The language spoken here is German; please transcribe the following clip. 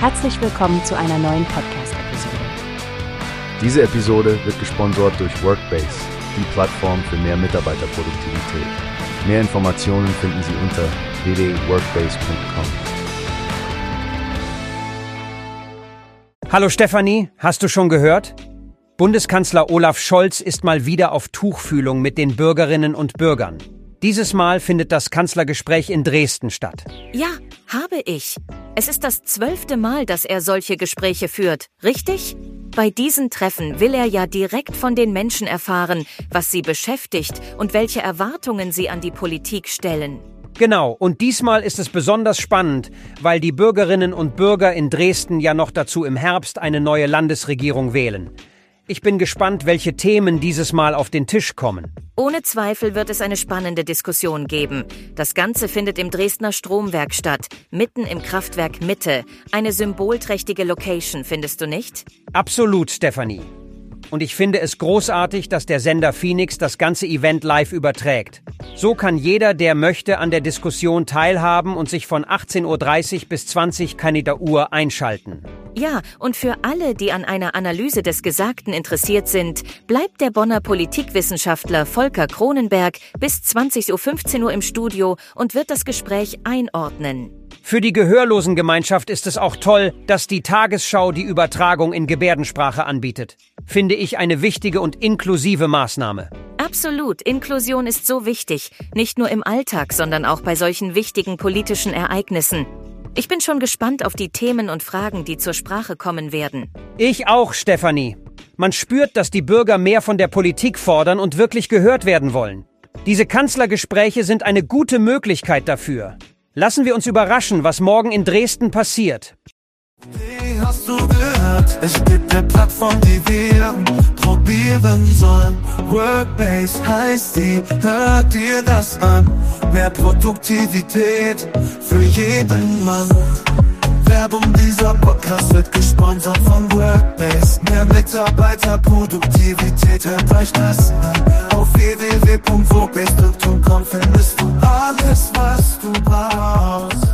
Herzlich willkommen zu einer neuen Podcast-Episode. Diese Episode wird gesponsert durch Workbase, die Plattform für mehr Mitarbeiterproduktivität. Mehr Informationen finden Sie unter www.workbase.com. Hallo Stefanie, hast du schon gehört? Bundeskanzler Olaf Scholz ist mal wieder auf Tuchfühlung mit den Bürgerinnen und Bürgern. Dieses Mal findet das Kanzlergespräch in Dresden statt. Ja, habe ich. Es ist das zwölfte Mal, dass er solche Gespräche führt, richtig? Bei diesen Treffen will er ja direkt von den Menschen erfahren, was sie beschäftigt und welche Erwartungen sie an die Politik stellen. Genau, und diesmal ist es besonders spannend, weil die Bürgerinnen und Bürger in Dresden ja noch dazu im Herbst eine neue Landesregierung wählen. Ich bin gespannt, welche Themen dieses Mal auf den Tisch kommen. Ohne Zweifel wird es eine spannende Diskussion geben. Das Ganze findet im Dresdner Stromwerk statt, mitten im Kraftwerk Mitte. Eine symbolträchtige Location, findest du nicht? Absolut, Stephanie. Und ich finde es großartig, dass der Sender Phoenix das ganze Event live überträgt. So kann jeder, der möchte, an der Diskussion teilhaben und sich von 18.30 Uhr bis 20 Kanada Uhr einschalten. Ja, und für alle, die an einer Analyse des Gesagten interessiert sind, bleibt der Bonner Politikwissenschaftler Volker Kronenberg bis 20.15 Uhr im Studio und wird das Gespräch einordnen. Für die Gehörlosengemeinschaft ist es auch toll, dass die Tagesschau die Übertragung in Gebärdensprache anbietet. Finde ich eine wichtige und inklusive Maßnahme. Absolut, Inklusion ist so wichtig, nicht nur im Alltag, sondern auch bei solchen wichtigen politischen Ereignissen. Ich bin schon gespannt auf die Themen und Fragen, die zur Sprache kommen werden. Ich auch, Stefanie. Man spürt, dass die Bürger mehr von der Politik fordern und wirklich gehört werden wollen. Diese Kanzlergespräche sind eine gute Möglichkeit dafür. Lassen wir uns überraschen, was morgen in Dresden passiert. Wie hast du gehört? Es gibt eine Plattform, die wir probieren sollen. Workbase heißt die, hört dir das an. Mehr Produktivität für jeden Mann. Werbung, dieser Podcast wird gesponsert von Workbase. Mehr Mitarbeiterproduktivität, hört euch das an. Auf www.wobest.com findest du alles, was du brauchst.